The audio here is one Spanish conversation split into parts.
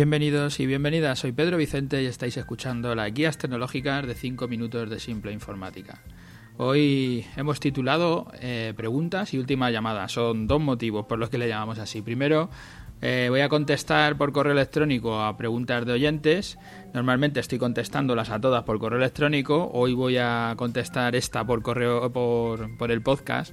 Bienvenidos y bienvenidas, soy Pedro Vicente y estáis escuchando las guías tecnológicas de 5 minutos de simple informática. Hoy hemos titulado eh, Preguntas y última llamada. Son dos motivos por los que le llamamos así. Primero, eh, voy a contestar por correo electrónico a preguntas de oyentes. Normalmente estoy contestándolas a todas por correo electrónico. Hoy voy a contestar esta por correo por, por el podcast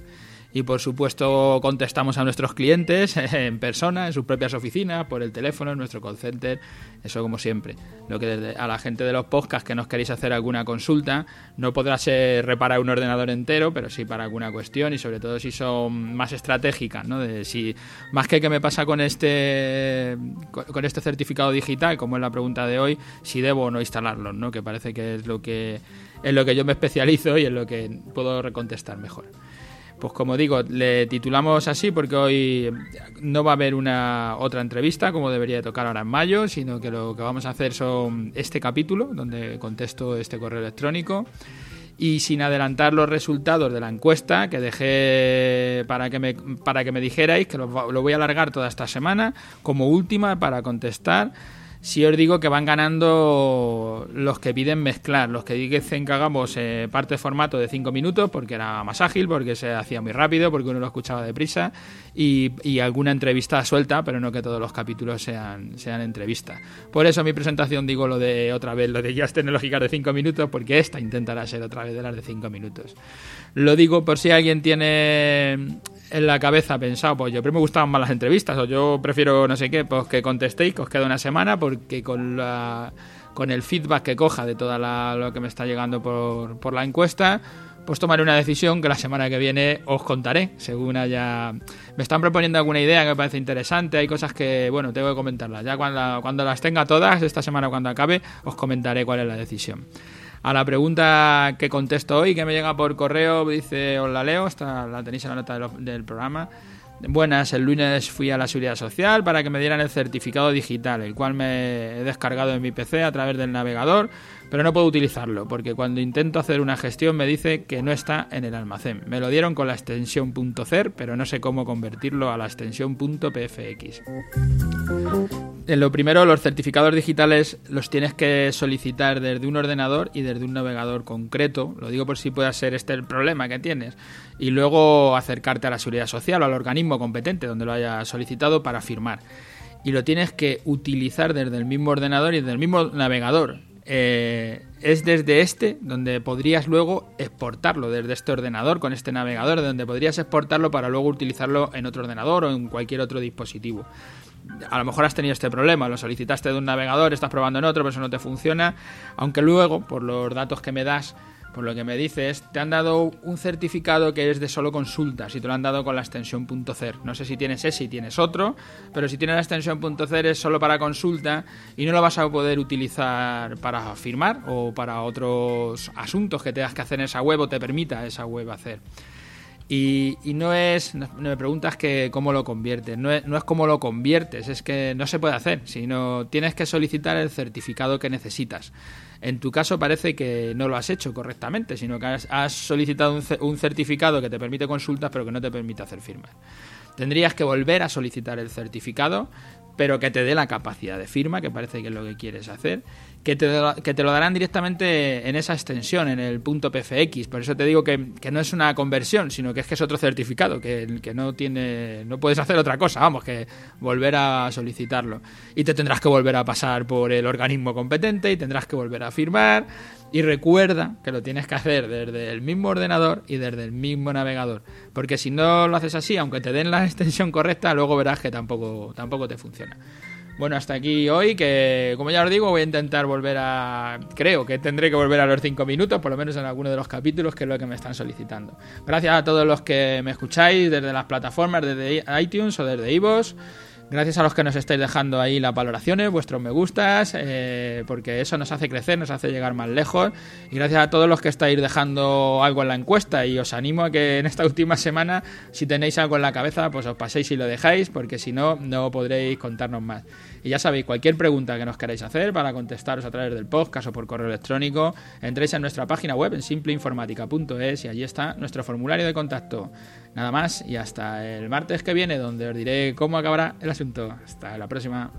y por supuesto contestamos a nuestros clientes en persona, en sus propias oficinas, por el teléfono, en nuestro call center, eso como siempre. Lo que desde, a la gente de los podcasts que nos queréis hacer alguna consulta, no podrá ser reparar un ordenador entero, pero sí para alguna cuestión y sobre todo si son más estratégicas, ¿no? De si más que qué me pasa con este con este certificado digital, como es la pregunta de hoy, si debo o no instalarlo, ¿no? Que parece que es lo que es lo que yo me especializo y en lo que puedo recontestar mejor. Pues como digo, le titulamos así porque hoy no va a haber una otra entrevista como debería tocar ahora en mayo, sino que lo que vamos a hacer son este capítulo donde contesto este correo electrónico. Y sin adelantar los resultados de la encuesta que dejé para que me, para que me dijerais, que lo, lo voy a alargar toda esta semana como última para contestar si os digo que van ganando los que piden mezclar, los que dicen que hagamos eh, parte de formato de 5 minutos porque era más ágil, porque se hacía muy rápido, porque uno lo escuchaba deprisa y, y alguna entrevista suelta, pero no que todos los capítulos sean, sean entrevistas. Por eso mi presentación digo lo de otra vez, lo de guías tecnológicas de 5 minutos, porque esta intentará ser otra vez de las de 5 minutos. Lo digo por si alguien tiene en la cabeza pensado, pues yo me gustaban más las entrevistas, o yo prefiero no sé qué, pues que contestéis, que os queda una semana, porque con la con el feedback que coja de todo lo que me está llegando por, por la encuesta, pues tomaré una decisión que la semana que viene os contaré, según haya... Me están proponiendo alguna idea que me parece interesante, hay cosas que, bueno, tengo que comentarlas. Ya cuando, cuando las tenga todas, esta semana cuando acabe, os comentaré cuál es la decisión. A la pregunta que contesto hoy, que me llega por correo, dice, os la leo, esta la tenéis en la nota del, del programa. Buenas, el lunes fui a la Seguridad Social para que me dieran el certificado digital, el cual me he descargado en mi PC a través del navegador, pero no puedo utilizarlo porque cuando intento hacer una gestión me dice que no está en el almacén. Me lo dieron con la extensión .cer, pero no sé cómo convertirlo a la extensión .pfx. En lo primero, los certificados digitales los tienes que solicitar desde un ordenador y desde un navegador concreto. Lo digo por si pueda ser este el problema que tienes. Y luego acercarte a la seguridad social o al organismo competente donde lo hayas solicitado para firmar. Y lo tienes que utilizar desde el mismo ordenador y desde el mismo navegador. Eh, es desde este donde podrías luego exportarlo, desde este ordenador con este navegador, de donde podrías exportarlo para luego utilizarlo en otro ordenador o en cualquier otro dispositivo a lo mejor has tenido este problema, lo solicitaste de un navegador, estás probando en otro, pero eso no te funciona, aunque luego, por los datos que me das, por lo que me dices, te han dado un certificado que es de solo consultas y te lo han dado con la extensión .cer. No sé si tienes ese y tienes otro, pero si tienes la extensión .cer es solo para consulta y no lo vas a poder utilizar para firmar o para otros asuntos que tengas que hacer en esa web o te permita esa web hacer. Y, no es, no, me preguntas que cómo lo conviertes, no es, no es cómo lo conviertes, es que no se puede hacer, sino tienes que solicitar el certificado que necesitas. En tu caso parece que no lo has hecho correctamente, sino que has, solicitado un, certificado que te permite consultas pero que no te permite hacer firmas. Tendrías que volver a solicitar el certificado, pero que te dé la capacidad de firma, que parece que es lo que quieres hacer, que te, que te lo darán directamente en esa extensión, en el punto .pfx. Por eso te digo que, que, no es una conversión, sino que es que es otro certificado, que, que no tiene, no puedes hacer otra cosa, vamos, que volver a solicitarlo. Y te tendrás que volver a pasar por el organismo competente y tendrás que volver a firmar. Y recuerda que lo tienes que hacer desde el mismo ordenador y desde el mismo navegador. Porque si no lo haces así, aunque te den la extensión correcta, luego verás que tampoco, tampoco te funciona. Bueno, hasta aquí hoy, que como ya os digo, voy a intentar volver a... Creo que tendré que volver a los 5 minutos, por lo menos en alguno de los capítulos, que es lo que me están solicitando. Gracias a todos los que me escucháis desde las plataformas, desde iTunes o desde iVoox. Gracias a los que nos estáis dejando ahí las valoraciones, vuestros me gustas, eh, porque eso nos hace crecer, nos hace llegar más lejos. Y gracias a todos los que estáis dejando algo en la encuesta. Y os animo a que en esta última semana, si tenéis algo en la cabeza, pues os paséis y lo dejáis, porque si no, no podréis contarnos más. Y ya sabéis, cualquier pregunta que nos queráis hacer para contestaros a través del podcast o por correo electrónico, entréis en nuestra página web en simpleinformática.es y allí está nuestro formulario de contacto. Nada más y hasta el martes que viene, donde os diré cómo acabará el asunto. Hasta la próxima.